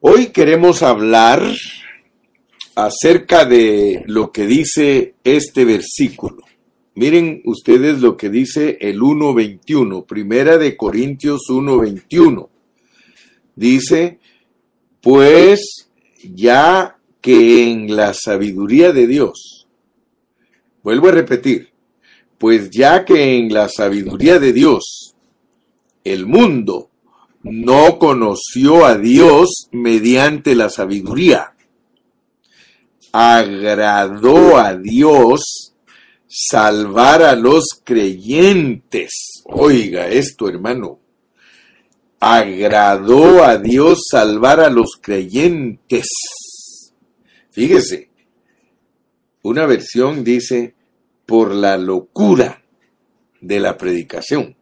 Hoy queremos hablar acerca de lo que dice este versículo. Miren ustedes lo que dice el 1.21, primera de Corintios 1.21. Dice, pues ya que en la sabiduría de Dios, vuelvo a repetir, pues ya que en la sabiduría de Dios el mundo no conoció a Dios mediante la sabiduría. Agradó a Dios salvar a los creyentes. Oiga esto, hermano. Agradó a Dios salvar a los creyentes. Fíjese, una versión dice por la locura de la predicación.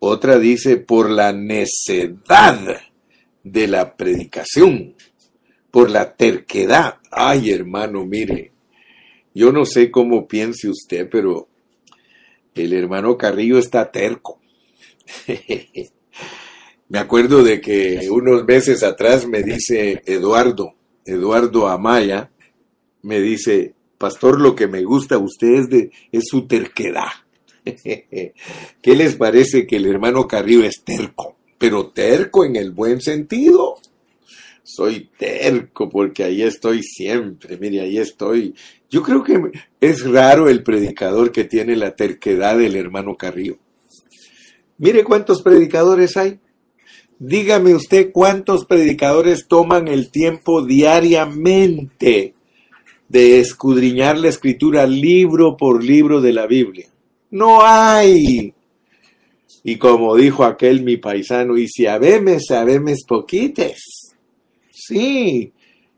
Otra dice por la necedad de la predicación, por la terquedad. Ay, hermano, mire, yo no sé cómo piense usted, pero el hermano Carrillo está terco. me acuerdo de que unos meses atrás me dice Eduardo, Eduardo Amaya, me dice, pastor, lo que me gusta a usted es, de, es su terquedad. ¿Qué les parece que el hermano Carrillo es terco? Pero terco en el buen sentido. Soy terco porque ahí estoy siempre, mire, ahí estoy. Yo creo que es raro el predicador que tiene la terquedad del hermano Carrillo. Mire cuántos predicadores hay. Dígame usted cuántos predicadores toman el tiempo diariamente de escudriñar la escritura libro por libro de la Biblia. No hay. Y como dijo aquel mi paisano, y si habemes, sabemes poquites. Sí,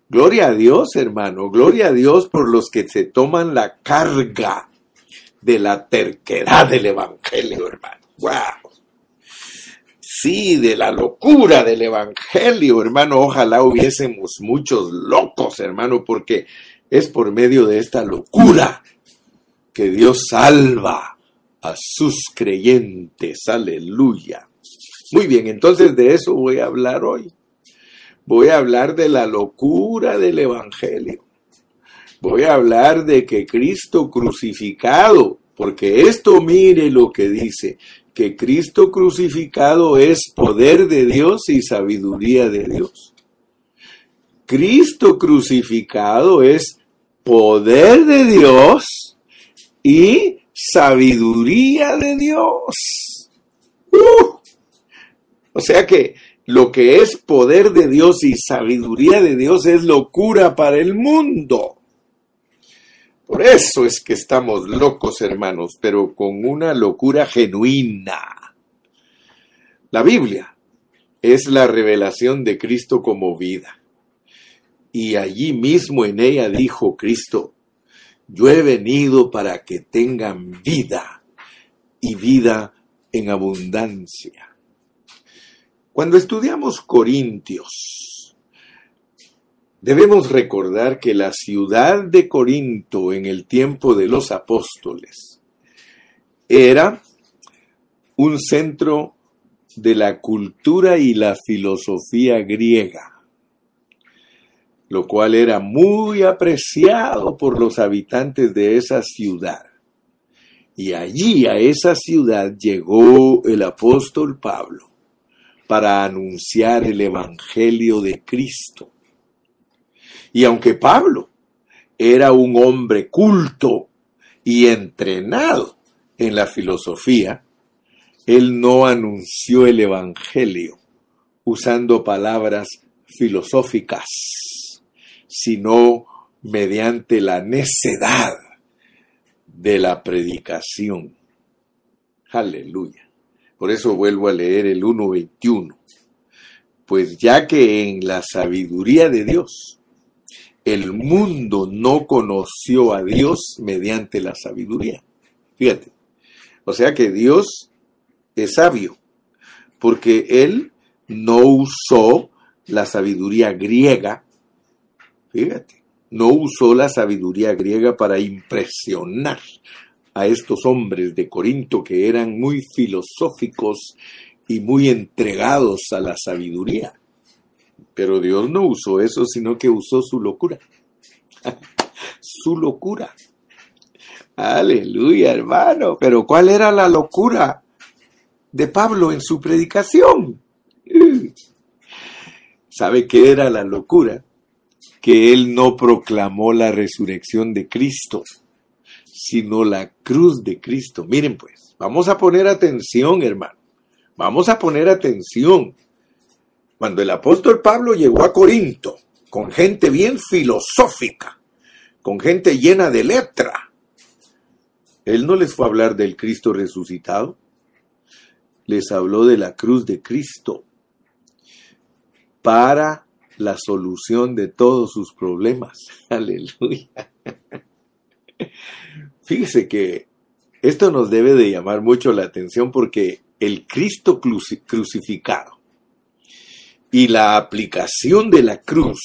gloria a Dios, hermano, gloria a Dios por los que se toman la carga de la terquedad del Evangelio, hermano. ¡Wow! Sí, de la locura del Evangelio, hermano. Ojalá hubiésemos muchos locos, hermano, porque es por medio de esta locura que Dios salva a sus creyentes. Aleluya. Muy bien, entonces de eso voy a hablar hoy. Voy a hablar de la locura del Evangelio. Voy a hablar de que Cristo crucificado, porque esto mire lo que dice, que Cristo crucificado es poder de Dios y sabiduría de Dios. Cristo crucificado es poder de Dios y sabiduría de Dios. Uh. O sea que lo que es poder de Dios y sabiduría de Dios es locura para el mundo. Por eso es que estamos locos, hermanos, pero con una locura genuina. La Biblia es la revelación de Cristo como vida. Y allí mismo en ella dijo Cristo, yo he venido para que tengan vida y vida en abundancia. Cuando estudiamos Corintios, debemos recordar que la ciudad de Corinto en el tiempo de los apóstoles era un centro de la cultura y la filosofía griega lo cual era muy apreciado por los habitantes de esa ciudad. Y allí a esa ciudad llegó el apóstol Pablo para anunciar el Evangelio de Cristo. Y aunque Pablo era un hombre culto y entrenado en la filosofía, él no anunció el Evangelio usando palabras filosóficas sino mediante la necedad de la predicación. Aleluya. Por eso vuelvo a leer el 1.21. Pues ya que en la sabiduría de Dios el mundo no conoció a Dios mediante la sabiduría. Fíjate. O sea que Dios es sabio, porque Él no usó la sabiduría griega Fíjate, no usó la sabiduría griega para impresionar a estos hombres de Corinto que eran muy filosóficos y muy entregados a la sabiduría. Pero Dios no usó eso, sino que usó su locura. su locura. Aleluya, hermano. Pero ¿cuál era la locura de Pablo en su predicación? ¿Sabe qué era la locura? Que él no proclamó la resurrección de Cristo, sino la cruz de Cristo. Miren pues, vamos a poner atención, hermano. Vamos a poner atención. Cuando el apóstol Pablo llegó a Corinto, con gente bien filosófica, con gente llena de letra, él no les fue a hablar del Cristo resucitado, les habló de la cruz de Cristo para la solución de todos sus problemas. Aleluya. Fíjese que esto nos debe de llamar mucho la atención porque el Cristo crucificado y la aplicación de la cruz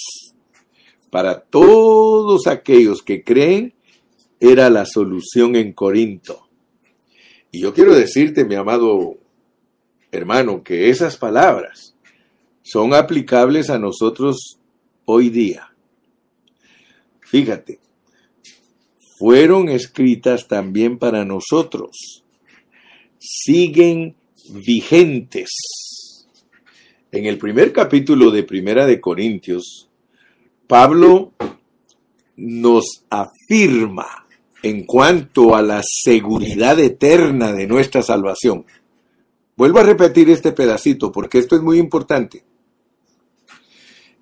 para todos aquellos que creen era la solución en Corinto. Y yo quiero decirte, mi amado hermano, que esas palabras son aplicables a nosotros hoy día. Fíjate, fueron escritas también para nosotros. Siguen vigentes en el primer capítulo de Primera de Corintios, Pablo nos afirma en cuanto a la seguridad eterna de nuestra salvación. Vuelvo a repetir este pedacito porque esto es muy importante.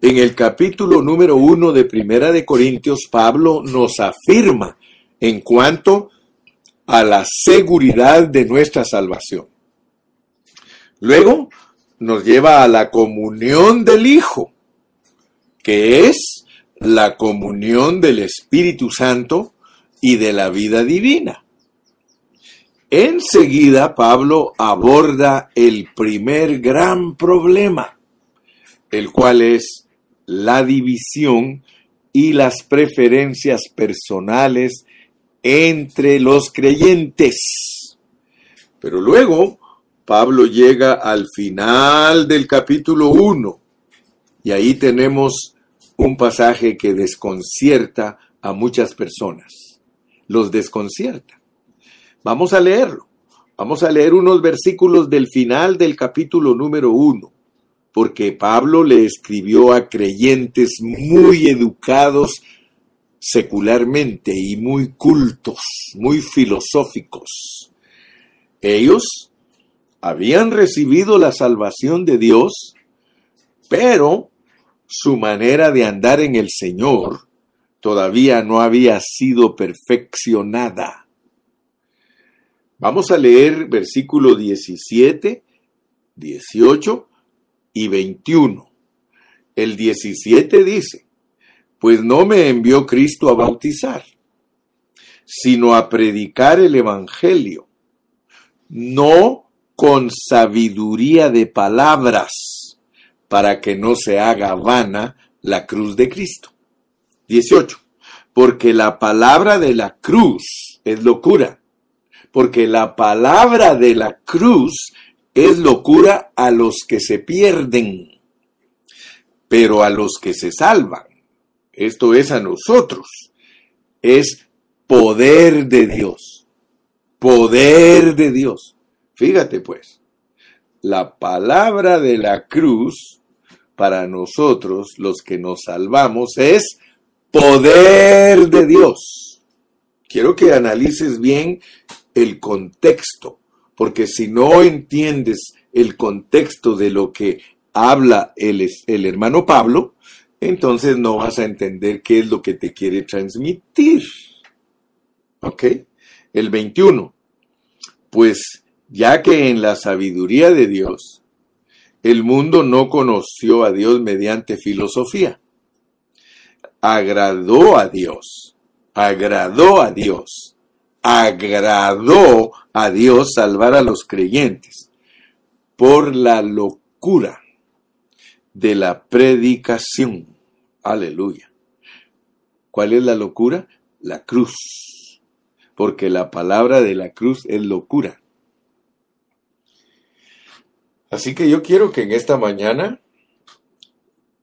En el capítulo número uno de Primera de Corintios, Pablo nos afirma en cuanto a la seguridad de nuestra salvación. Luego nos lleva a la comunión del Hijo, que es la comunión del Espíritu Santo y de la vida divina. Enseguida Pablo aborda el primer gran problema, el cual es la división y las preferencias personales entre los creyentes. Pero luego Pablo llega al final del capítulo 1 y ahí tenemos un pasaje que desconcierta a muchas personas. Los desconcierta. Vamos a leerlo. Vamos a leer unos versículos del final del capítulo número 1, porque Pablo le escribió a creyentes muy educados secularmente y muy cultos, muy filosóficos. Ellos habían recibido la salvación de Dios, pero su manera de andar en el Señor todavía no había sido perfeccionada. Vamos a leer versículo 17, 18 y 21. El 17 dice, pues no me envió Cristo a bautizar, sino a predicar el Evangelio, no con sabiduría de palabras, para que no se haga vana la cruz de Cristo. 18. Porque la palabra de la cruz es locura. Porque la palabra de la cruz es locura a los que se pierden, pero a los que se salvan, esto es a nosotros, es poder de Dios. Poder de Dios. Fíjate pues, la palabra de la cruz para nosotros, los que nos salvamos, es poder de Dios. Quiero que analices bien el contexto, porque si no entiendes el contexto de lo que habla el, el hermano Pablo, entonces no vas a entender qué es lo que te quiere transmitir. ¿Ok? El 21. Pues ya que en la sabiduría de Dios el mundo no conoció a Dios mediante filosofía. Agradó a Dios, agradó a Dios, agradó a Dios salvar a los creyentes por la locura de la predicación. Aleluya. ¿Cuál es la locura? La cruz. Porque la palabra de la cruz es locura. Así que yo quiero que en esta mañana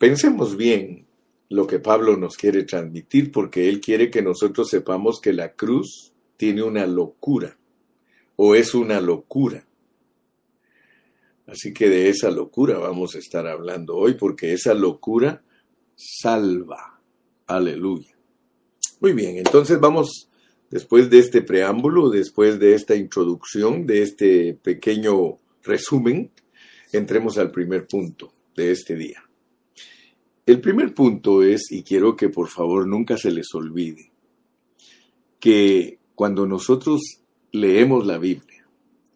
Pensemos bien lo que Pablo nos quiere transmitir porque él quiere que nosotros sepamos que la cruz tiene una locura o es una locura. Así que de esa locura vamos a estar hablando hoy porque esa locura salva. Aleluya. Muy bien, entonces vamos, después de este preámbulo, después de esta introducción, de este pequeño resumen, entremos al primer punto de este día. El primer punto es, y quiero que por favor nunca se les olvide, que cuando nosotros leemos la Biblia,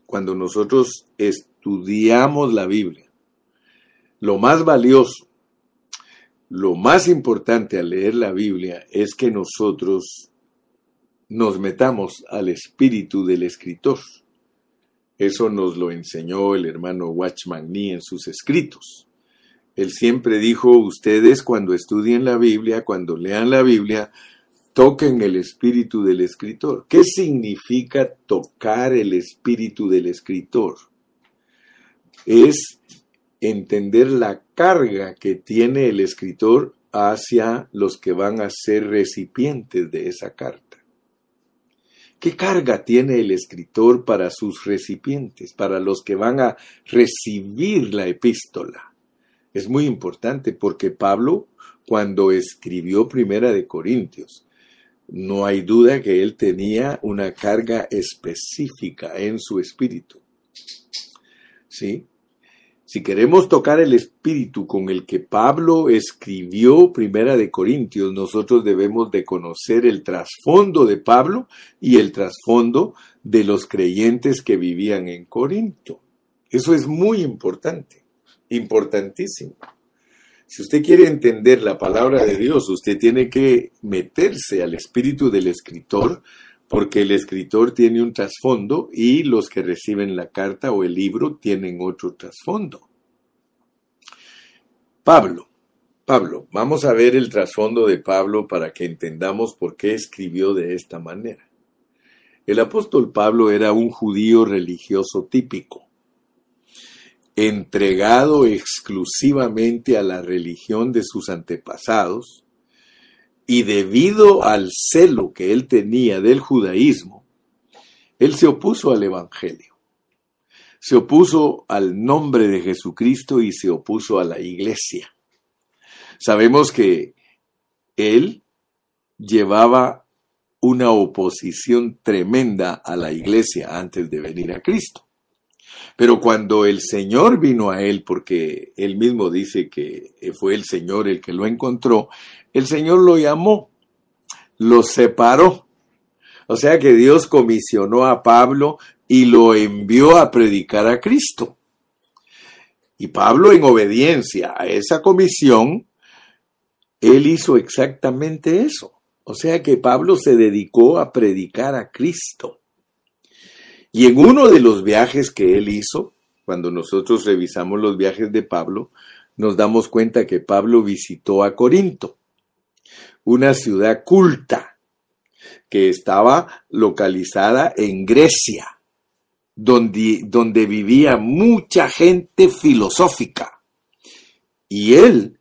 cuando nosotros estudiamos la Biblia, lo más valioso, lo más importante al leer la Biblia es que nosotros nos metamos al espíritu del escritor. Eso nos lo enseñó el hermano Watchman Nee en sus escritos. Él siempre dijo, ustedes cuando estudien la Biblia, cuando lean la Biblia, toquen el espíritu del escritor. ¿Qué significa tocar el espíritu del escritor? Es entender la carga que tiene el escritor hacia los que van a ser recipientes de esa carta. ¿Qué carga tiene el escritor para sus recipientes, para los que van a recibir la epístola? Es muy importante porque Pablo, cuando escribió Primera de Corintios, no hay duda que él tenía una carga específica en su espíritu. ¿Sí? Si queremos tocar el espíritu con el que Pablo escribió Primera de Corintios, nosotros debemos de conocer el trasfondo de Pablo y el trasfondo de los creyentes que vivían en Corinto. Eso es muy importante, importantísimo. Si usted quiere entender la palabra de Dios, usted tiene que meterse al espíritu del escritor porque el escritor tiene un trasfondo y los que reciben la carta o el libro tienen otro trasfondo. Pablo, Pablo, vamos a ver el trasfondo de Pablo para que entendamos por qué escribió de esta manera. El apóstol Pablo era un judío religioso típico, entregado exclusivamente a la religión de sus antepasados, y debido al celo que él tenía del judaísmo, él se opuso al Evangelio. Se opuso al nombre de Jesucristo y se opuso a la iglesia. Sabemos que él llevaba una oposición tremenda a la iglesia antes de venir a Cristo. Pero cuando el Señor vino a él, porque él mismo dice que fue el Señor el que lo encontró, el Señor lo llamó, lo separó. O sea que Dios comisionó a Pablo y lo envió a predicar a Cristo. Y Pablo, en obediencia a esa comisión, él hizo exactamente eso. O sea que Pablo se dedicó a predicar a Cristo. Y en uno de los viajes que él hizo, cuando nosotros revisamos los viajes de Pablo, nos damos cuenta que Pablo visitó a Corinto una ciudad culta que estaba localizada en Grecia, donde, donde vivía mucha gente filosófica. Y él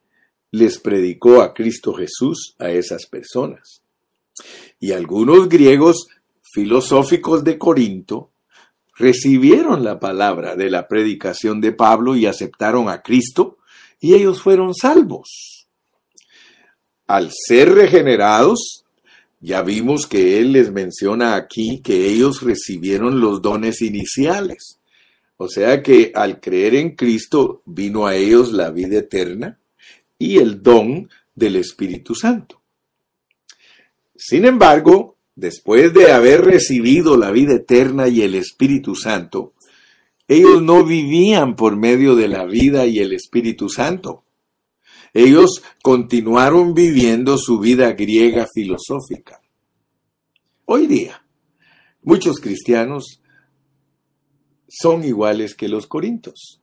les predicó a Cristo Jesús a esas personas. Y algunos griegos filosóficos de Corinto recibieron la palabra de la predicación de Pablo y aceptaron a Cristo, y ellos fueron salvos al ser regenerados, ya vimos que Él les menciona aquí que ellos recibieron los dones iniciales. O sea que al creer en Cristo vino a ellos la vida eterna y el don del Espíritu Santo. Sin embargo, después de haber recibido la vida eterna y el Espíritu Santo, ellos no vivían por medio de la vida y el Espíritu Santo. Ellos continuaron viviendo su vida griega filosófica. Hoy día, muchos cristianos son iguales que los corintos,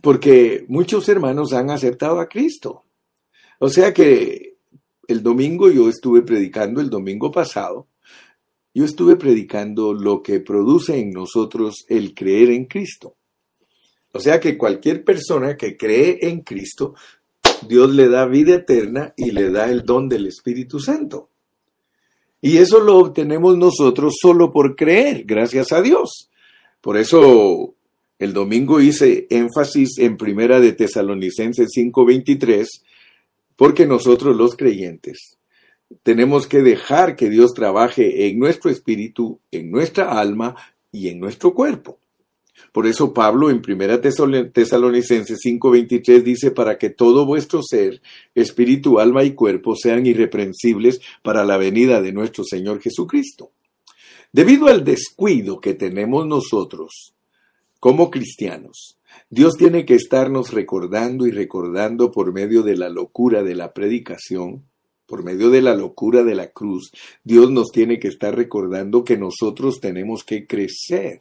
porque muchos hermanos han aceptado a Cristo. O sea que el domingo yo estuve predicando, el domingo pasado, yo estuve predicando lo que produce en nosotros el creer en Cristo. O sea que cualquier persona que cree en Cristo Dios le da vida eterna y le da el don del Espíritu Santo. Y eso lo obtenemos nosotros solo por creer, gracias a Dios. Por eso el domingo hice énfasis en Primera de Tesalonicenses 5:23, porque nosotros los creyentes tenemos que dejar que Dios trabaje en nuestro espíritu, en nuestra alma y en nuestro cuerpo. Por eso Pablo en 1 Tesalonicenses 5:23 dice, para que todo vuestro ser, espíritu, alma y cuerpo sean irreprensibles para la venida de nuestro Señor Jesucristo. Debido al descuido que tenemos nosotros como cristianos, Dios tiene que estarnos recordando y recordando por medio de la locura de la predicación, por medio de la locura de la cruz, Dios nos tiene que estar recordando que nosotros tenemos que crecer.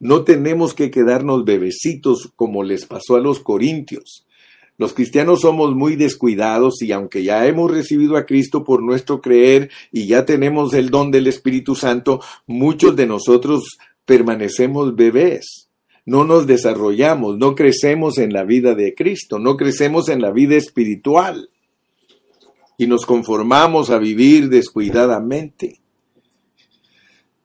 No tenemos que quedarnos bebecitos como les pasó a los corintios. Los cristianos somos muy descuidados y aunque ya hemos recibido a Cristo por nuestro creer y ya tenemos el don del Espíritu Santo, muchos de nosotros permanecemos bebés. No nos desarrollamos, no crecemos en la vida de Cristo, no crecemos en la vida espiritual y nos conformamos a vivir descuidadamente.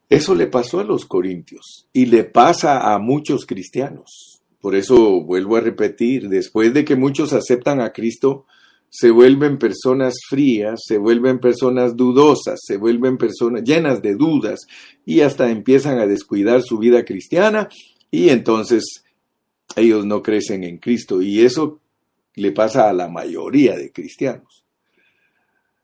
Eso le pasó a los corintios y le pasa a muchos cristianos. Por eso vuelvo a repetir, después de que muchos aceptan a Cristo, se vuelven personas frías, se vuelven personas dudosas, se vuelven personas llenas de dudas y hasta empiezan a descuidar su vida cristiana y entonces ellos no crecen en Cristo y eso le pasa a la mayoría de cristianos.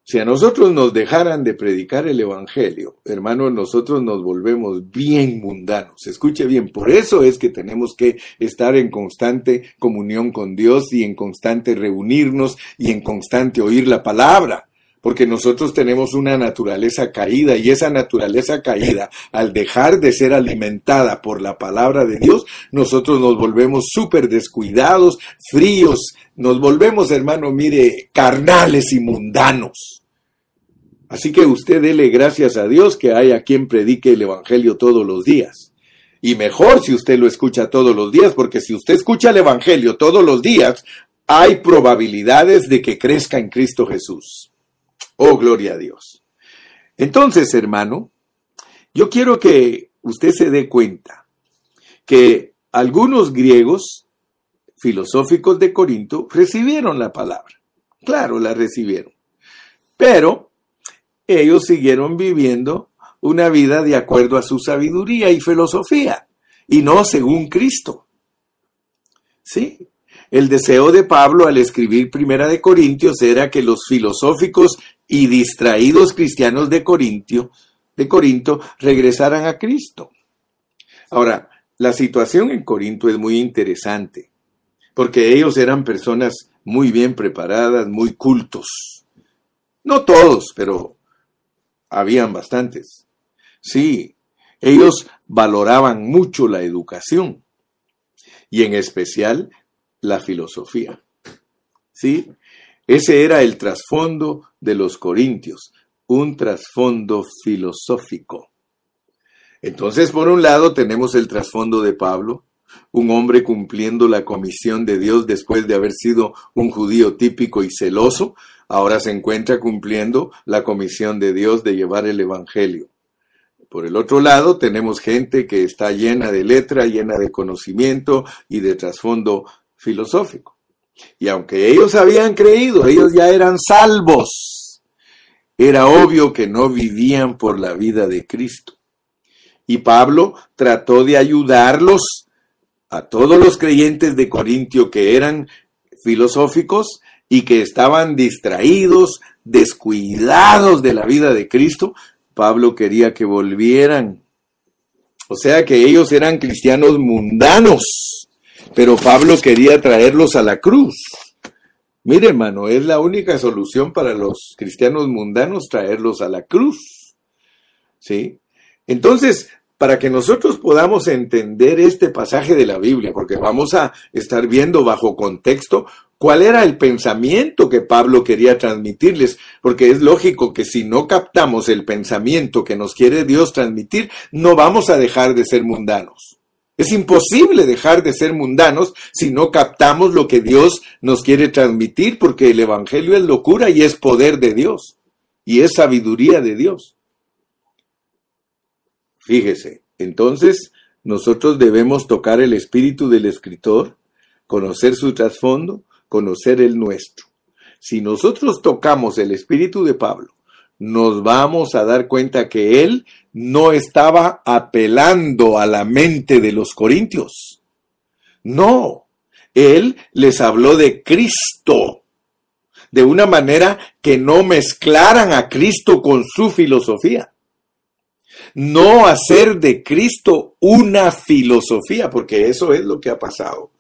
Si a nosotros nos dejaran de predicar el Evangelio, hermanos, nosotros nos volvemos bien mundanos. Escuche bien, por eso es que tenemos que estar en constante comunión con Dios y en constante reunirnos y en constante oír la palabra. Porque nosotros tenemos una naturaleza caída y esa naturaleza caída, al dejar de ser alimentada por la palabra de Dios, nosotros nos volvemos súper descuidados, fríos, nos volvemos, hermano, mire, carnales y mundanos. Así que usted dele gracias a Dios que haya quien predique el Evangelio todos los días. Y mejor si usted lo escucha todos los días, porque si usted escucha el Evangelio todos los días, hay probabilidades de que crezca en Cristo Jesús. Oh, gloria a Dios. Entonces, hermano, yo quiero que usted se dé cuenta que algunos griegos filosóficos de Corinto recibieron la palabra. Claro, la recibieron. Pero ellos siguieron viviendo una vida de acuerdo a su sabiduría y filosofía, y no según Cristo. ¿Sí? El deseo de Pablo al escribir Primera de Corintios era que los filosóficos y distraídos cristianos de de Corinto regresaran a Cristo. Ahora, la situación en Corinto es muy interesante porque ellos eran personas muy bien preparadas, muy cultos. No todos, pero habían bastantes. Sí, ellos valoraban mucho la educación y en especial la filosofía. Sí, ese era el trasfondo de los corintios, un trasfondo filosófico. Entonces, por un lado tenemos el trasfondo de Pablo, un hombre cumpliendo la comisión de Dios después de haber sido un judío típico y celoso, ahora se encuentra cumpliendo la comisión de Dios de llevar el Evangelio. Por el otro lado, tenemos gente que está llena de letra, llena de conocimiento y de trasfondo filosófico. Y aunque ellos habían creído, ellos ya eran salvos, era obvio que no vivían por la vida de Cristo. Y Pablo trató de ayudarlos a todos los creyentes de Corintio que eran filosóficos y que estaban distraídos, descuidados de la vida de Cristo, Pablo quería que volvieran. O sea que ellos eran cristianos mundanos, pero Pablo quería traerlos a la cruz. Mire, hermano, es la única solución para los cristianos mundanos traerlos a la cruz. ¿Sí? Entonces, para que nosotros podamos entender este pasaje de la Biblia, porque vamos a estar viendo bajo contexto cuál era el pensamiento que Pablo quería transmitirles, porque es lógico que si no captamos el pensamiento que nos quiere Dios transmitir, no vamos a dejar de ser mundanos. Es imposible dejar de ser mundanos si no captamos lo que Dios nos quiere transmitir, porque el Evangelio es locura y es poder de Dios, y es sabiduría de Dios. Fíjese, entonces nosotros debemos tocar el espíritu del escritor, conocer su trasfondo, conocer el nuestro. Si nosotros tocamos el espíritu de Pablo, nos vamos a dar cuenta que él no estaba apelando a la mente de los corintios. No, él les habló de Cristo, de una manera que no mezclaran a Cristo con su filosofía. No hacer de Cristo una filosofía, porque eso es lo que ha pasado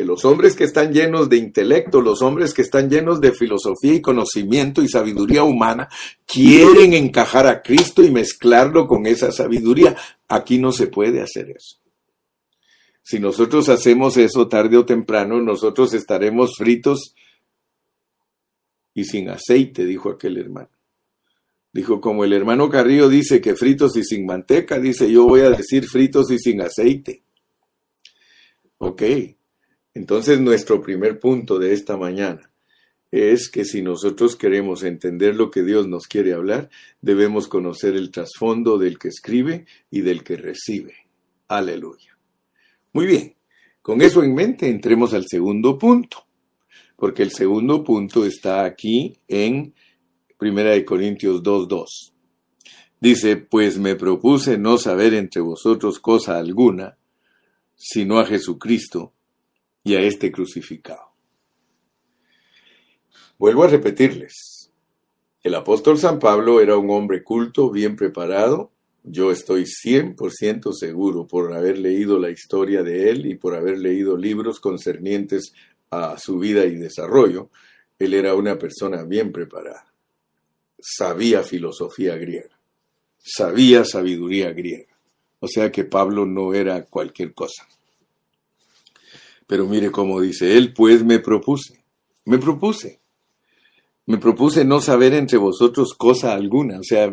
que los hombres que están llenos de intelecto, los hombres que están llenos de filosofía y conocimiento y sabiduría humana, quieren encajar a Cristo y mezclarlo con esa sabiduría. Aquí no se puede hacer eso. Si nosotros hacemos eso tarde o temprano, nosotros estaremos fritos y sin aceite, dijo aquel hermano. Dijo, como el hermano Carrillo dice que fritos y sin manteca, dice, yo voy a decir fritos y sin aceite. Ok, entonces nuestro primer punto de esta mañana es que si nosotros queremos entender lo que Dios nos quiere hablar, debemos conocer el trasfondo del que escribe y del que recibe. Aleluya. Muy bien, con eso en mente entremos al segundo punto, porque el segundo punto está aquí en 1 Corintios 2.2. Dice, pues me propuse no saber entre vosotros cosa alguna, sino a Jesucristo y a este crucificado. Vuelvo a repetirles, el apóstol San Pablo era un hombre culto, bien preparado, yo estoy 100% seguro por haber leído la historia de él y por haber leído libros concernientes a su vida y desarrollo, él era una persona bien preparada. Sabía filosofía griega, sabía sabiduría griega. O sea que Pablo no era cualquier cosa. Pero mire cómo dice él, pues me propuse, me propuse, me propuse no saber entre vosotros cosa alguna, o sea,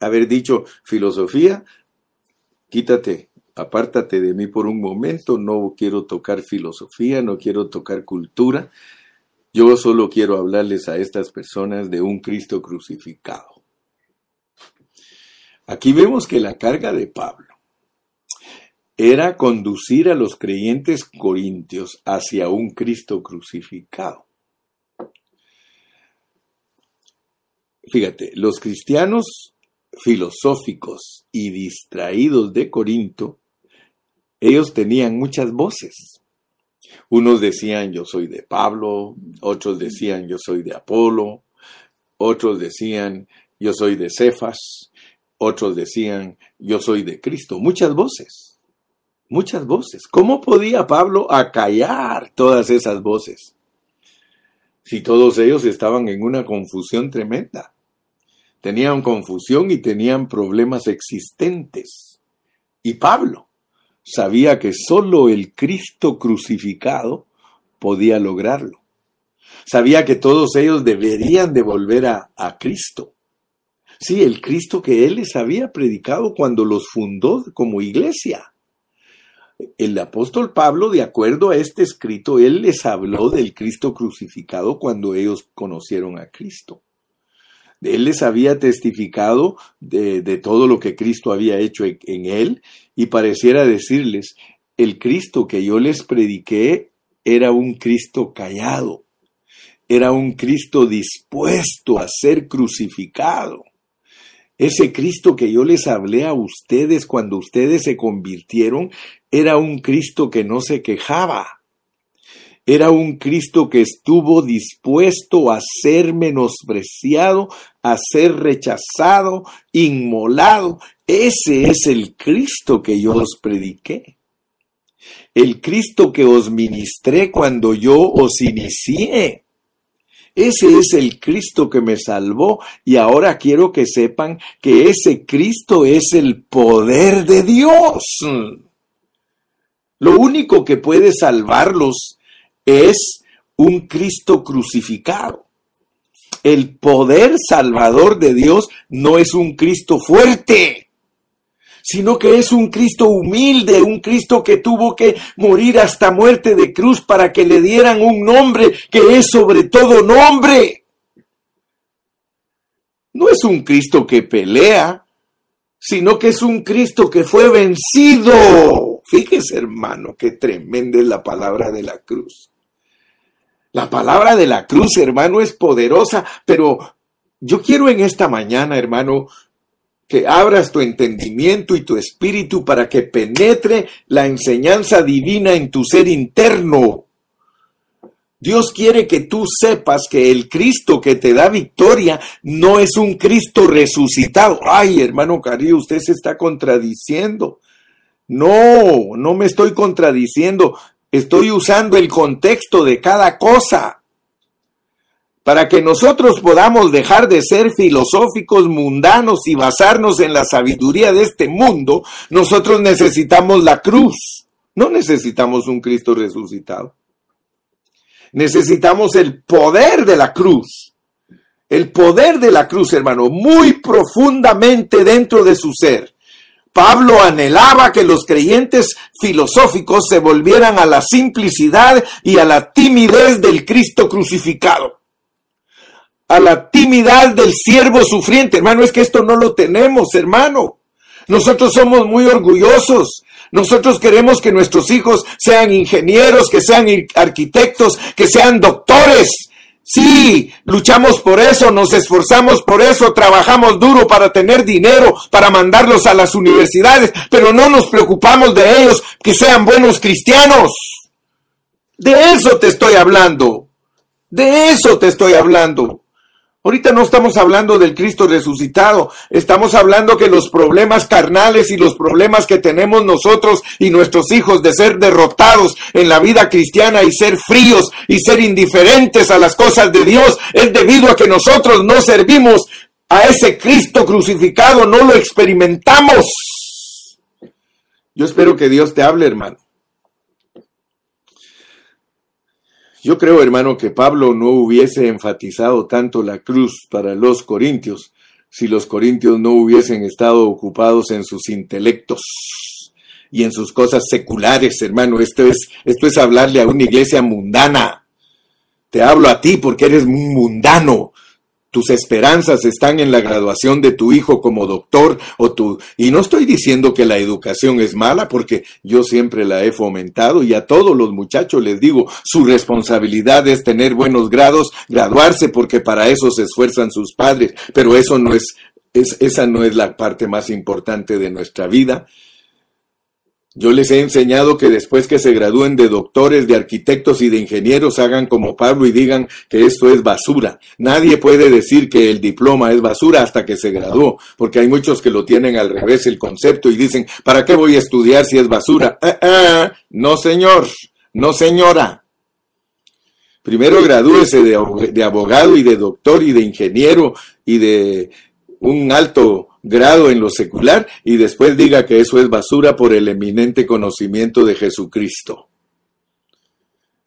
haber dicho filosofía, quítate, apártate de mí por un momento, no quiero tocar filosofía, no quiero tocar cultura, yo solo quiero hablarles a estas personas de un Cristo crucificado. Aquí vemos que la carga de Pablo era conducir a los creyentes corintios hacia un Cristo crucificado. Fíjate, los cristianos filosóficos y distraídos de Corinto, ellos tenían muchas voces. Unos decían yo soy de Pablo, otros decían yo soy de Apolo, otros decían yo soy de Cefas, otros decían yo soy de Cristo, muchas voces muchas voces. ¿Cómo podía Pablo acallar todas esas voces? Si todos ellos estaban en una confusión tremenda. Tenían confusión y tenían problemas existentes. Y Pablo sabía que sólo el Cristo crucificado podía lograrlo. Sabía que todos ellos deberían de volver a, a Cristo. Sí, el Cristo que él les había predicado cuando los fundó como iglesia. El apóstol Pablo, de acuerdo a este escrito, él les habló del Cristo crucificado cuando ellos conocieron a Cristo. Él les había testificado de, todo lo que Cristo había hecho en, en él y pareciera decirles, el Cristo que yo les prediqué era un Cristo callado, era un Cristo dispuesto a ser crucificado. Ese Cristo que yo les hablé a ustedes cuando ustedes se convirtieron era un Cristo que no se quejaba. Era un Cristo que estuvo dispuesto a ser menospreciado, a ser rechazado, inmolado. Ese es el Cristo que yo os prediqué. El Cristo que os ministré cuando yo os inicié. Ese es el Cristo que me salvó y ahora quiero que sepan que ese Cristo es el poder de Dios. Lo único que puede salvarlos es un Cristo crucificado. El poder salvador de Dios no es un Cristo fuerte, sino que es un Cristo humilde, un Cristo que tuvo que morir hasta muerte de cruz para que le dieran un nombre que es sobre todo nombre. No es un Cristo que pelea, sino que es un Cristo que fue vencido. Fíjese, hermano, qué tremenda es la palabra de la cruz. La palabra de la cruz, hermano, es poderosa, pero yo quiero en esta mañana, hermano, que abras tu entendimiento y tu espíritu para que penetre la enseñanza divina en tu ser interno. Dios quiere que tú sepas que el Cristo que te da victoria no es un Cristo resucitado. Ay, hermano cariño, usted se está contradiciendo. No, no me estoy contradiciendo. Estoy usando el contexto de cada cosa. Para que nosotros podamos dejar de ser filosóficos mundanos y basarnos en la sabiduría de este mundo, nosotros necesitamos la cruz. No necesitamos un Cristo resucitado. Necesitamos el poder de la cruz. El poder de la cruz, hermano, muy profundamente dentro de su ser. Pablo anhelaba que los creyentes filosóficos se volvieran a la simplicidad y a la timidez del Cristo crucificado. A la timidez del siervo sufriente. Hermano, es que esto no lo tenemos, hermano. Nosotros somos muy orgullosos. Nosotros queremos que nuestros hijos sean ingenieros, que sean arquitectos, que sean doctores. Sí, luchamos por eso, nos esforzamos por eso, trabajamos duro para tener dinero, para mandarlos a las universidades, pero no nos preocupamos de ellos que sean buenos cristianos. De eso te estoy hablando. De eso te estoy hablando. Ahorita no estamos hablando del Cristo resucitado, estamos hablando que los problemas carnales y los problemas que tenemos nosotros y nuestros hijos de ser derrotados en la vida cristiana y ser fríos y ser indiferentes a las cosas de Dios es debido a que nosotros no servimos a ese Cristo crucificado, no lo experimentamos. Yo espero que Dios te hable, hermano. Yo creo, hermano, que Pablo no hubiese enfatizado tanto la cruz para los corintios si los corintios no hubiesen estado ocupados en sus intelectos y en sus cosas seculares, hermano. Esto es, esto es hablarle a una iglesia mundana. Te hablo a ti porque eres mundano. Tus esperanzas están en la graduación de tu hijo como doctor o tu... Y no estoy diciendo que la educación es mala porque yo siempre la he fomentado y a todos los muchachos les digo, su responsabilidad es tener buenos grados, graduarse porque para eso se esfuerzan sus padres, pero eso no es, es esa no es la parte más importante de nuestra vida. Yo les he enseñado que después que se gradúen de doctores, de arquitectos y de ingenieros, hagan como Pablo y digan que esto es basura. Nadie puede decir que el diploma es basura hasta que se graduó, porque hay muchos que lo tienen al revés el concepto y dicen, ¿para qué voy a estudiar si es basura? Ah, ah, no, señor, no, señora. Primero gradúese de, de abogado y de doctor y de ingeniero y de un alto grado en lo secular y después diga que eso es basura por el eminente conocimiento de Jesucristo.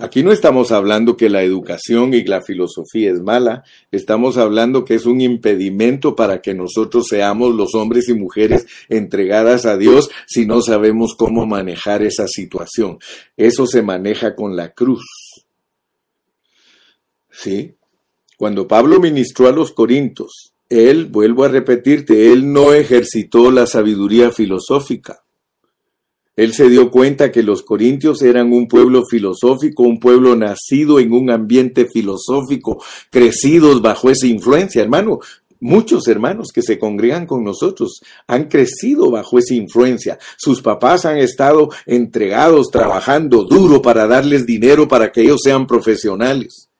Aquí no estamos hablando que la educación y la filosofía es mala, estamos hablando que es un impedimento para que nosotros seamos los hombres y mujeres entregadas a Dios si no sabemos cómo manejar esa situación. Eso se maneja con la cruz. ¿Sí? Cuando Pablo ministró a los Corintios, él, vuelvo a repetirte, él no ejercitó la sabiduría filosófica. Él se dio cuenta que los corintios eran un pueblo filosófico, un pueblo nacido en un ambiente filosófico, crecidos bajo esa influencia. Hermano, muchos hermanos que se congregan con nosotros han crecido bajo esa influencia. Sus papás han estado entregados, trabajando duro para darles dinero para que ellos sean profesionales.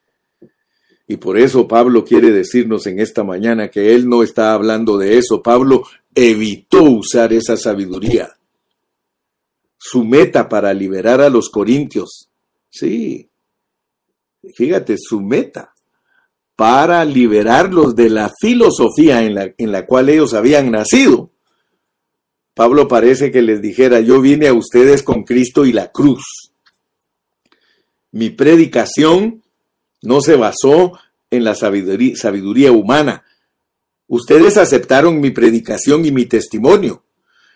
Y por eso Pablo quiere decirnos en esta mañana que él no está hablando de eso. Pablo evitó usar esa sabiduría. Su meta para liberar a los corintios, sí, fíjate, su meta para liberarlos de la filosofía en la, en la cual ellos habían nacido. Pablo parece que les dijera, yo vine a ustedes con Cristo y la cruz. Mi predicación no se basó en la sabiduría, humana. Ustedes aceptaron mi predicación y mi testimonio,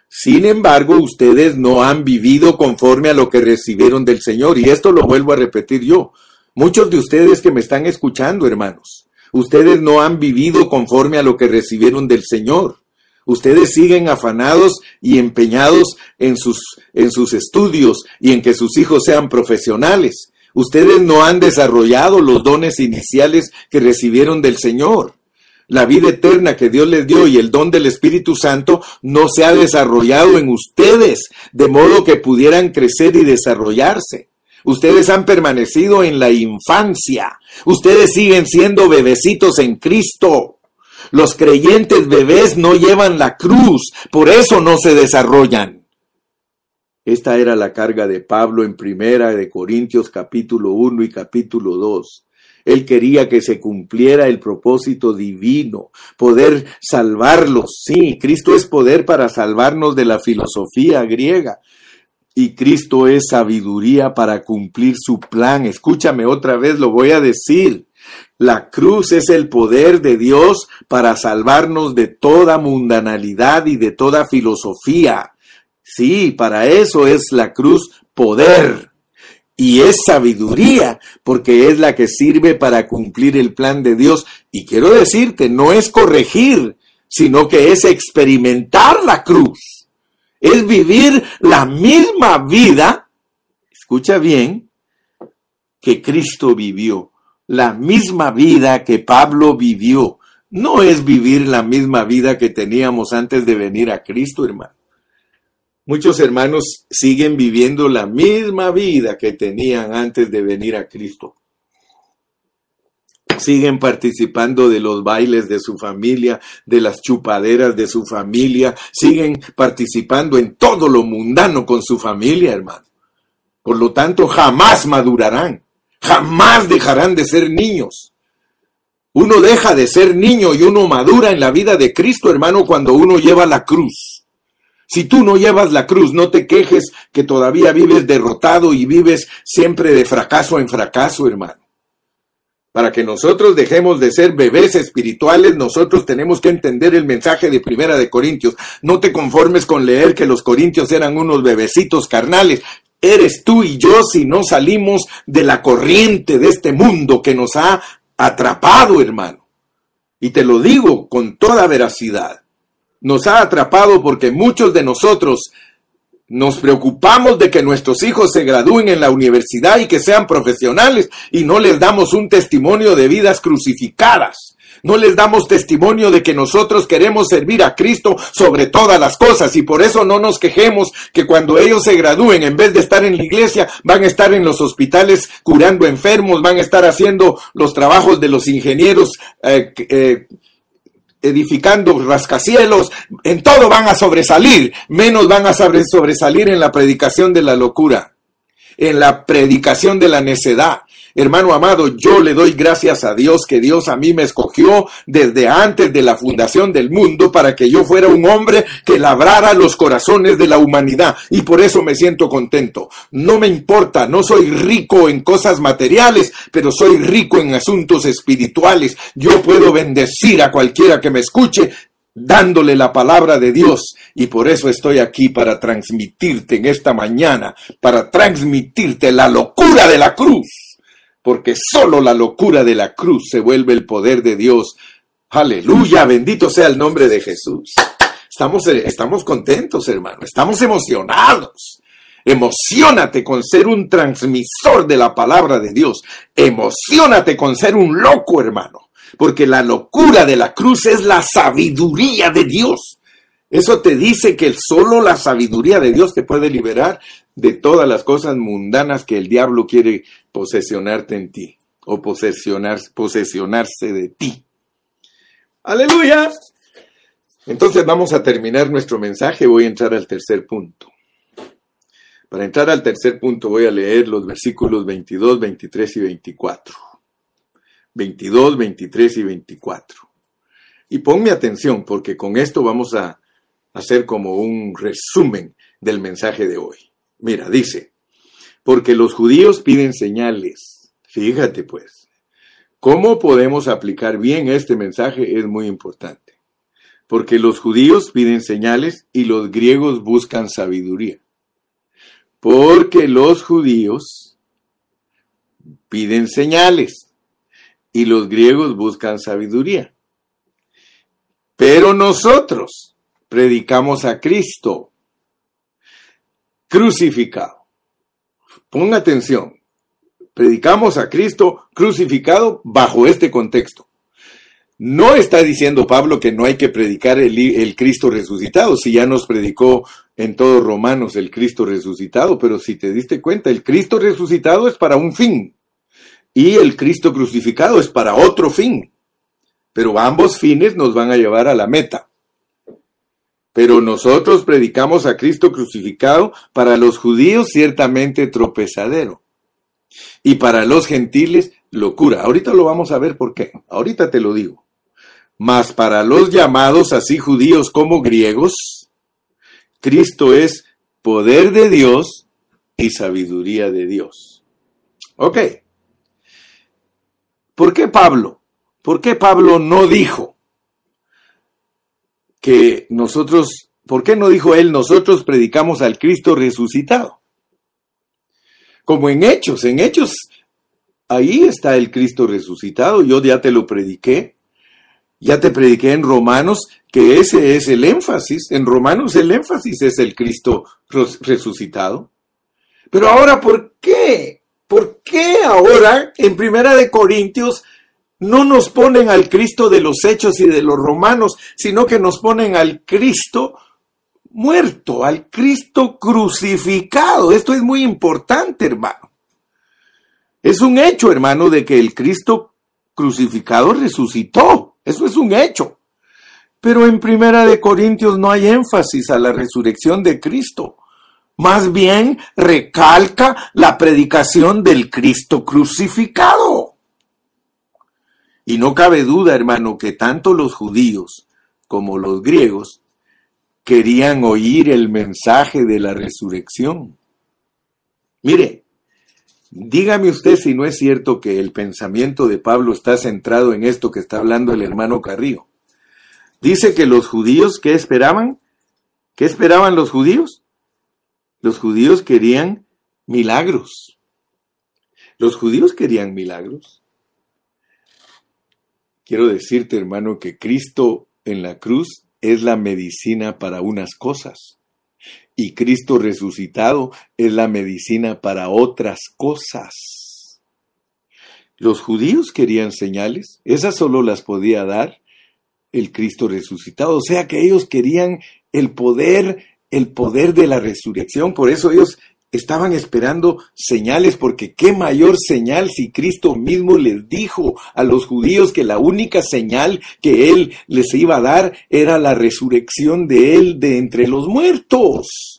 Sin embargo, ustedes no han vivido conforme a lo que recibieron del Señor. Y esto lo vuelvo a repetir yo. Muchos de ustedes que me están escuchando, hermanos, ustedes no han vivido conforme a lo que recibieron del Señor. Ustedes siguen afanados y empeñados en sus, en sus estudios y en que sus hijos sean profesionales. Ustedes no han desarrollado los dones iniciales que recibieron del Señor. La vida eterna que Dios les dio y el don del Espíritu Santo no se ha desarrollado en ustedes, de modo que pudieran crecer y desarrollarse. Ustedes han permanecido en la infancia. Ustedes siguen siendo bebecitos en Cristo. Los creyentes bebés no llevan la cruz, por eso no se desarrollan. Esta era la carga de Pablo en primera de Corintios capítulo 1 y capítulo 2. Él quería que se cumpliera el propósito divino, poder salvarlos. Sí, Cristo es poder para salvarnos de la filosofía griega. Y Cristo es sabiduría para cumplir su plan. Escúchame otra vez, lo voy a decir. La cruz es el poder de Dios para salvarnos de toda mundanalidad y de toda filosofía. Sí, para eso es la cruz poder. Y es sabiduría, porque es la que sirve para cumplir el plan de Dios. Y quiero decirte, no es corregir, sino que es experimentar la cruz. Es vivir la misma vida, escucha bien, que Cristo vivió. La misma vida que Pablo vivió. No es vivir la misma vida que teníamos antes de venir a Cristo, hermano. Muchos hermanos siguen viviendo la misma vida que tenían antes de venir a Cristo. Siguen participando de los bailes de su familia, de las chupaderas de su familia, siguen participando en todo lo mundano con su familia, hermano. Por lo tanto, jamás madurarán, jamás dejarán de ser niños. Uno deja de ser niño y uno madura en la vida de Cristo, hermano, cuando uno lleva la cruz. Si tú no llevas la cruz, no te quejes que todavía vives derrotado y vives siempre de fracaso en fracaso, hermano. Para que nosotros dejemos de ser bebés espirituales, nosotros tenemos que entender el mensaje de Primera de Corintios. No te conformes con leer que los corintios eran unos bebecitos carnales. Eres tú y yo si no salimos de la corriente de este mundo que nos ha atrapado, hermano. Y te lo digo con toda veracidad nos ha atrapado porque muchos de nosotros nos preocupamos de que nuestros hijos se gradúen en la universidad y que sean profesionales y no les damos un testimonio de vidas crucificadas. No les damos testimonio de que nosotros queremos servir a Cristo sobre todas las cosas y por eso no nos quejemos que cuando ellos se gradúen, en vez de estar en la iglesia, van a estar en los hospitales curando enfermos, van a estar haciendo los trabajos de los ingenieros eh, eh, edificando rascacielos, en todo van a sobresalir, menos van a sobresalir en la predicación de la locura, en la predicación de la necedad, Hermano amado, yo le doy gracias a Dios que Dios a mí me escogió desde antes de la fundación del mundo para que yo fuera un hombre que labrara los corazones de la humanidad y por eso me siento contento. No me importa, no soy rico en cosas materiales, pero soy rico en asuntos espirituales. Yo puedo bendecir a cualquiera que me escuche dándole la palabra de Dios. Y por eso estoy aquí para transmitirte en esta mañana, para transmitirte la locura de la cruz porque solo la locura de la cruz se vuelve el poder de Dios. Aleluya, bendito sea el nombre de Jesús. Estamos, estamos contentos, hermano, estamos emocionados. Emocionate con ser un transmisor de la palabra de Dios. Emocionate con ser un loco, hermano. Porque la locura de la cruz es la sabiduría de Dios. Eso te dice que solo la sabiduría de Dios te puede liberar de todas las cosas mundanas que el diablo quiere posesionarte en ti o posesionar, posesionarse de ti. Aleluya. Entonces vamos a terminar nuestro mensaje. Voy a entrar al tercer punto. Para entrar al tercer punto voy a leer los versículos 22, 23 y 24. 22, 23 y 24. Y ponme atención porque con esto vamos a hacer como un resumen del mensaje de hoy. Mira, dice, porque los judíos piden señales. Fíjate pues, ¿cómo podemos aplicar bien este mensaje? Es muy importante. Porque los judíos piden señales y los griegos buscan sabiduría. Porque los judíos piden señales y los griegos buscan sabiduría. Pero nosotros predicamos a Cristo crucificado. Ponga atención, predicamos a Cristo crucificado bajo este contexto. No está diciendo Pablo que no hay que predicar el, Cristo resucitado, si ya nos predicó en todos Romanos el Cristo resucitado, pero si te diste cuenta, el Cristo resucitado es para un fin y el Cristo crucificado es para otro fin. Pero ambos fines nos van a llevar a la meta. Pero nosotros predicamos a Cristo crucificado para los judíos ciertamente tropezadero y para los gentiles locura. Ahorita lo vamos a ver por qué. Ahorita te lo digo. Mas para los llamados así judíos como griegos, Cristo es poder de Dios y sabiduría de Dios. Ok. ¿Por qué Pablo? ¿Por qué Pablo no dijo que nosotros, por qué no dijo él, nosotros predicamos al Cristo resucitado? Como en Hechos, en Hechos, ahí está el Cristo resucitado, yo ya te lo prediqué, ya te prediqué en Romanos que ese es el énfasis, en Romanos el énfasis es el Cristo resucitado. Pero ahora, ¿por qué? ¿Por qué ahora en Primera de Corintios no nos ponen al Cristo de los hechos y de los romanos, sino que nos ponen al Cristo muerto, al Cristo crucificado. Esto es muy importante, hermano. Es un hecho, hermano, de que el Cristo crucificado resucitó. Eso es un hecho. Pero en Primera de Corintios no hay énfasis a la resurrección de Cristo. Más bien recalca la predicación del Cristo crucificado. Y no cabe duda, hermano, que tanto los judíos como los griegos querían oír el mensaje de la resurrección. Mire, dígame usted si no es cierto que el pensamiento de Pablo está centrado en esto que está hablando el hermano Carrillo. Dice que los judíos, ¿qué esperaban? ¿Qué esperaban los judíos? Los judíos querían milagros. Los judíos querían milagros. Quiero decirte, hermano, que Cristo en la cruz es la medicina para unas cosas. Y Cristo resucitado es la medicina para otras cosas. Los judíos querían señales, esas solo las podía dar el Cristo resucitado, o sea que ellos querían el poder, el poder de la resurrección, por eso ellos estaban esperando señales, porque qué mayor señal si Cristo mismo les dijo a los judíos que la única señal que Él les iba a dar era la resurrección de Él de entre los muertos.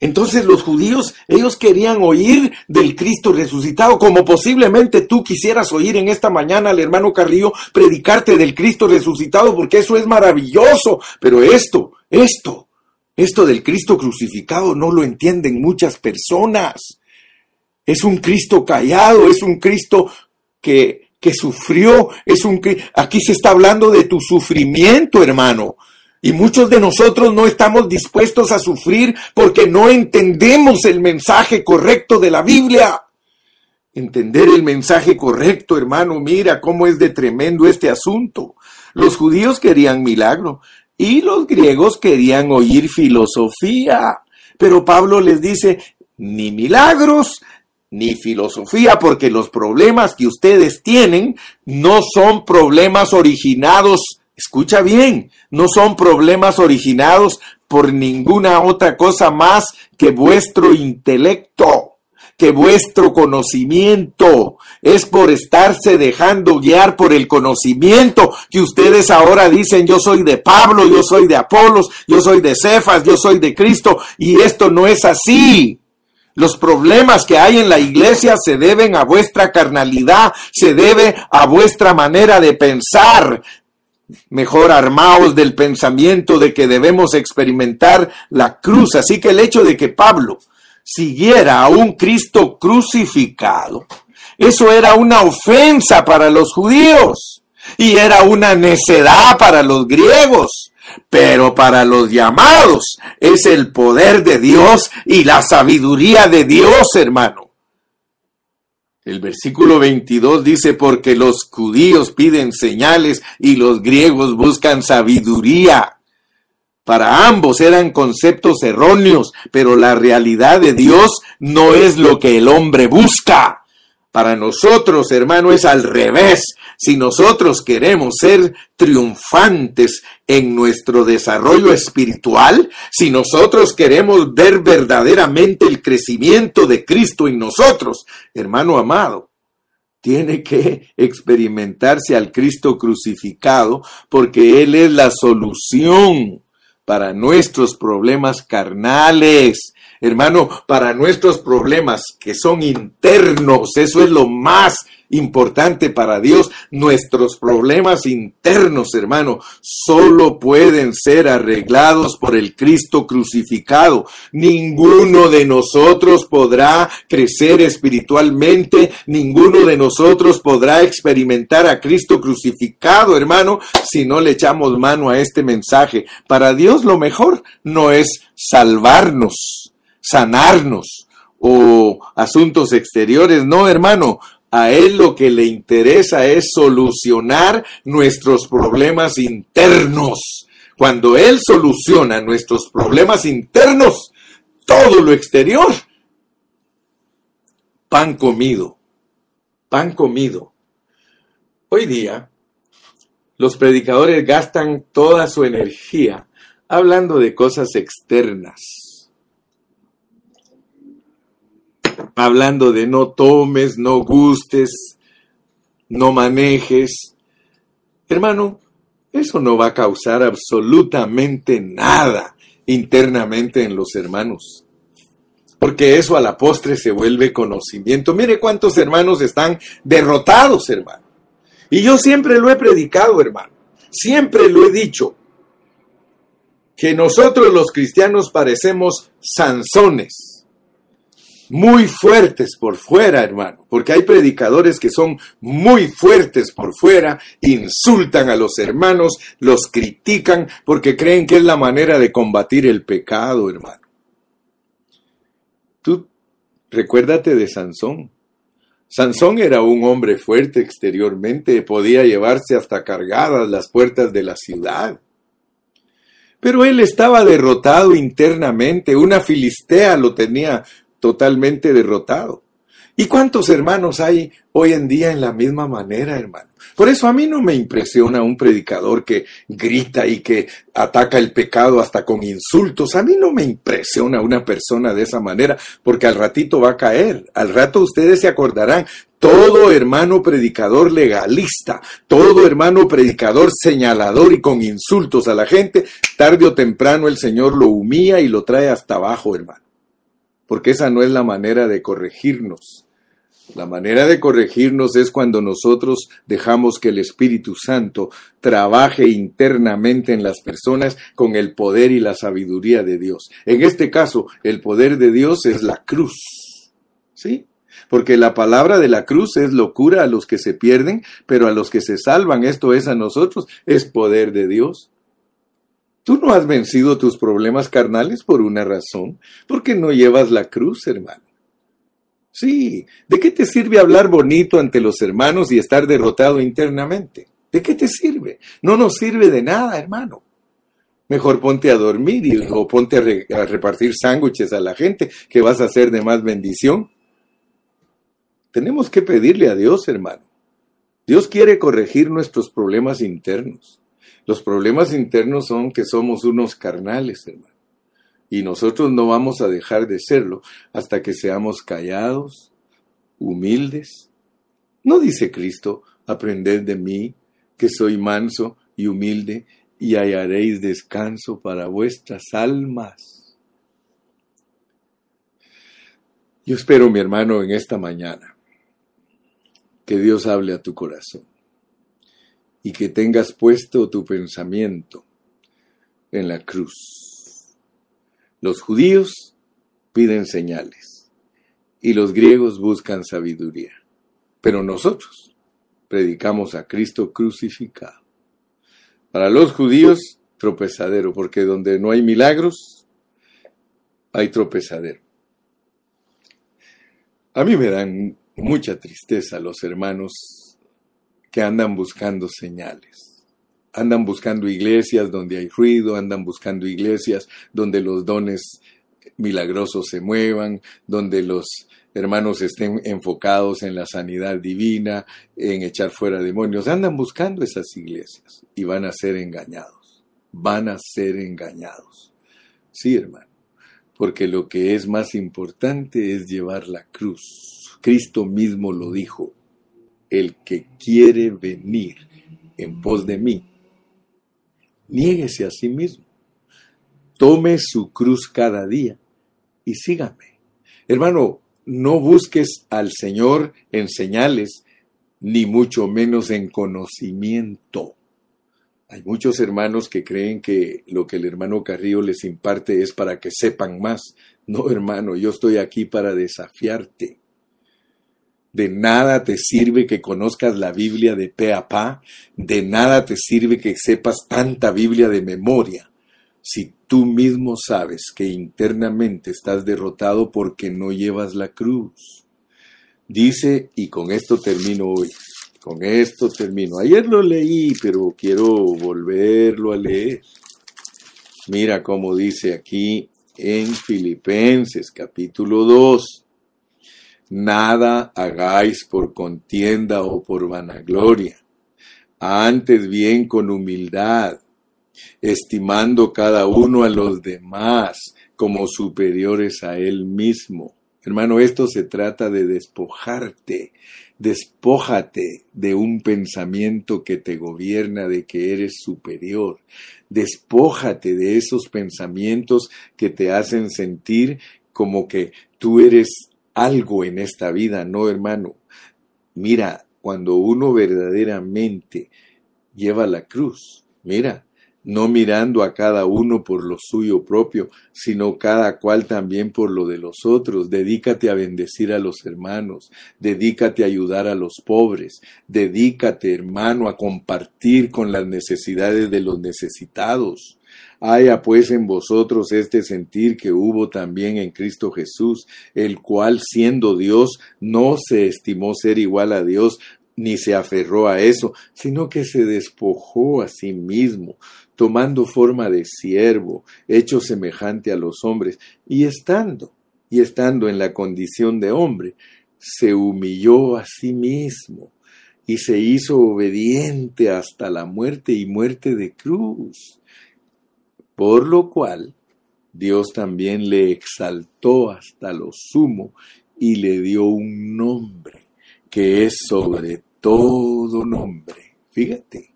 Entonces los judíos, ellos querían oír del Cristo resucitado, como posiblemente tú quisieras oír en esta mañana al hermano Carrillo predicarte del Cristo resucitado, porque eso es maravilloso. Pero esto, esto, esto del Cristo crucificado no lo entienden muchas personas. Es un Cristo callado, es un Cristo que, que sufrió, es un aquí se está hablando de tu sufrimiento, hermano. Y muchos de nosotros no estamos dispuestos a sufrir porque no entendemos el mensaje correcto de la Biblia. Entender el mensaje correcto, hermano, mira cómo es de tremendo este asunto. Los judíos querían milagro, y los griegos querían oír filosofía. Pero Pablo les dice, ni milagros, ni filosofía, porque los problemas que ustedes tienen no son problemas originados, escucha bien, no son problemas originados por ninguna otra cosa más que vuestro intelecto que vuestro conocimiento es por estarse dejando guiar por el conocimiento que ustedes ahora dicen yo soy de Pablo, yo soy de Apolos, yo soy de Cefas, yo soy de Cristo y esto no es así. Los problemas que hay en la iglesia se deben a vuestra carnalidad, se debe a vuestra manera de pensar. Mejor armaos del pensamiento de que debemos experimentar la cruz. Así que el hecho de que Pablo siguiera a un Cristo crucificado, eso era una ofensa para los judíos. y era una necedad para los griegos. Pero para los llamados es el poder de Dios y la sabiduría de Dios, hermano. El versículo 22 dice, porque los judíos piden señales y los griegos buscan sabiduría. Para ambos eran conceptos erróneos, pero la realidad de Dios no es lo que el hombre busca. Para nosotros, hermano, es al revés. Si nosotros queremos ser triunfantes en nuestro desarrollo espiritual, si nosotros queremos ver verdaderamente el crecimiento de Cristo en nosotros, hermano amado, tiene que experimentarse al Cristo crucificado porque Él es la solución para nuestros problemas carnales. Hermano, para nuestros problemas que son internos, eso es lo más importante para Dios. Nuestros problemas internos, hermano, solo pueden ser arreglados por el Cristo crucificado. Ninguno de nosotros podrá crecer espiritualmente, ninguno de nosotros podrá experimentar a Cristo crucificado, hermano, si no le echamos mano a este mensaje. Para Dios lo mejor no es salvarnos, sanarnos o asuntos exteriores. No, hermano, a Él lo que le interesa es solucionar nuestros problemas internos. Cuando Él soluciona nuestros problemas internos, todo lo exterior, pan comido, pan comido. Hoy día, los predicadores gastan toda su energía hablando de cosas externas hablando de no tomes, no gustes, no manejes. Hermano, eso no va a causar absolutamente nada internamente en los hermanos. Porque eso a la postre se vuelve conocimiento. Mire cuántos hermanos están derrotados, hermano. Y yo siempre lo he predicado, hermano. Siempre lo he dicho. Que nosotros los cristianos parecemos Sansones muy fuertes por fuera, hermano, porque hay predicadores que son muy fuertes por fuera, insultan a los hermanos, los critican porque creen que es la manera de combatir el pecado, hermano. Tú recuérdate de Sansón. Sansón era un hombre fuerte exteriormente, podía llevarse hasta cargadas las puertas de la ciudad. Pero él estaba derrotado internamente, una filistea lo tenía totalmente derrotado. ¿Y cuántos hermanos hay hoy en día en la misma manera, hermano? Por eso a mí no me impresiona un predicador que grita y que ataca el pecado hasta con insultos. A mí no me impresiona una persona de esa manera, porque al ratito va a caer. Al rato ustedes se acordarán. Todo hermano predicador legalista, todo hermano predicador señalador y con insultos a la gente, tarde o temprano el Señor lo humilla y lo trae hasta abajo, hermano porque esa no es la manera de corregirnos. La manera de corregirnos es cuando nosotros dejamos que el Espíritu Santo trabaje internamente en las personas con el poder y la sabiduría de Dios. En este caso, el poder de Dios es la cruz. ¿Sí? Porque la palabra de la cruz es locura a los que se pierden, pero a los que se salvan, esto es a nosotros, es poder de Dios. Tú no has vencido tus problemas carnales por una razón, porque no llevas la cruz, hermano. Sí, ¿de qué te sirve hablar bonito ante los hermanos y estar derrotado internamente? ¿De qué te sirve? No nos sirve de nada, hermano. Mejor ponte a dormir o ponte a, a repartir sándwiches a la gente, que vas a hacer de más bendición. Tenemos que pedirle a Dios, hermano. Dios quiere corregir nuestros problemas internos. Los problemas internos son que somos unos carnales, hermano. Y nosotros no vamos a dejar de serlo hasta que seamos callados, humildes. ¿No dice Cristo, aprended de mí, que soy manso y humilde, y hallaréis descanso para vuestras almas? Yo espero, mi hermano, en esta mañana, que Dios hable a tu corazón y que tengas puesto tu pensamiento en la cruz. Los judíos piden señales y los griegos buscan sabiduría. Pero nosotros, predicamos a Cristo crucificado. Para los judíos, tropezadero, porque donde no hay milagros, hay tropezadero. A mí me dan mucha tristeza los hermanos que andan buscando señales. Andan buscando iglesias donde hay ruido, andan buscando iglesias donde los dones milagrosos se muevan, donde los hermanos estén enfocados en la sanidad divina, en echar fuera demonios. Andan buscando esas iglesias y van a ser engañados. Van a ser engañados. Sí, hermano, porque lo que es más importante es llevar la cruz. Cristo mismo lo dijo. El que quiere venir en pos de mí, niéguese a sí mismo. Tome su cruz cada día y sígame. Hermano, no busques al Señor en señales, ni mucho menos en conocimiento. Hay muchos hermanos que creen que lo que el hermano Carrillo les imparte es para que sepan más. No, hermano, yo estoy aquí para desafiarte. De nada te sirve que conozcas la Biblia de pe a pa, de nada te sirve que sepas tanta Biblia de memoria si tú mismo sabes que internamente estás derrotado porque no llevas la cruz. Dice, y con esto termino hoy, con esto termino. Ayer lo leí, pero quiero volverlo a leer. Mira cómo dice aquí en Filipenses capítulo 2. Nada hagáis por contienda o por vanagloria, antes bien con humildad estimando cada uno a los demás como superiores a él mismo. Hermano, esto se trata de despojarte, despójate de un pensamiento que te gobierna de que eres superior, despójate de esos pensamientos que te hacen sentir como que tú eres algo en esta vida, no hermano. Mira, cuando uno verdaderamente lleva la cruz, mira, no mirando a cada uno por lo suyo propio, sino cada cual también por lo de los otros. Dedícate a bendecir a los hermanos, dedícate a ayudar a los pobres, dedícate, hermano, a compartir con las necesidades de los necesitados. Haya pues en vosotros este sentir que hubo también en Cristo Jesús, el cual siendo Dios no se estimó ser igual a Dios, ni se aferró a eso, sino que se despojó a sí mismo, tomando forma de siervo, hecho semejante a los hombres, y estando, y estando en la condición de hombre, se humilló a sí mismo, y se hizo obediente hasta la muerte y muerte de cruz, por lo cual Dios también le exaltó hasta lo sumo y le dio un nombre que es sobre todo nombre. Fíjate,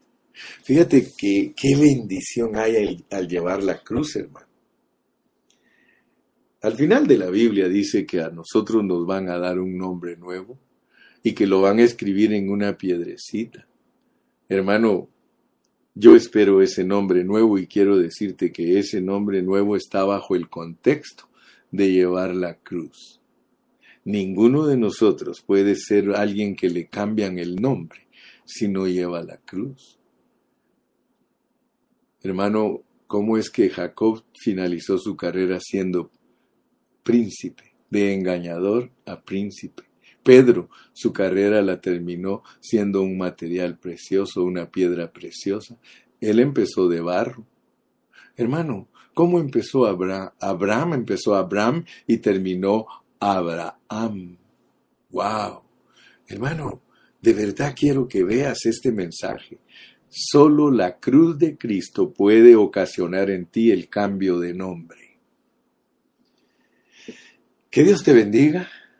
Fíjate que qué bendición hay al, llevar la cruz, hermano. Al final de la Biblia dice que a nosotros nos van a dar un nombre nuevo y que lo van a escribir en una piedrecita. Hermano, yo espero ese nombre nuevo y quiero decirte que ese nombre nuevo está bajo el contexto de llevar la cruz. Ninguno de nosotros puede ser alguien que le cambian el nombre si no lleva la cruz. Hermano, ¿cómo es que Jacob finalizó su carrera siendo príncipe, de engañador a príncipe? Pedro, su carrera la terminó siendo un material precioso, una piedra preciosa. Él empezó de barro. Hermano, ¿cómo empezó Abraham? Abraham empezó Abraham y terminó Abraham. ¡Wow! Hermano, de verdad quiero que veas este mensaje. Solo la cruz de Cristo puede ocasionar en ti el cambio de nombre. Que Dios te bendiga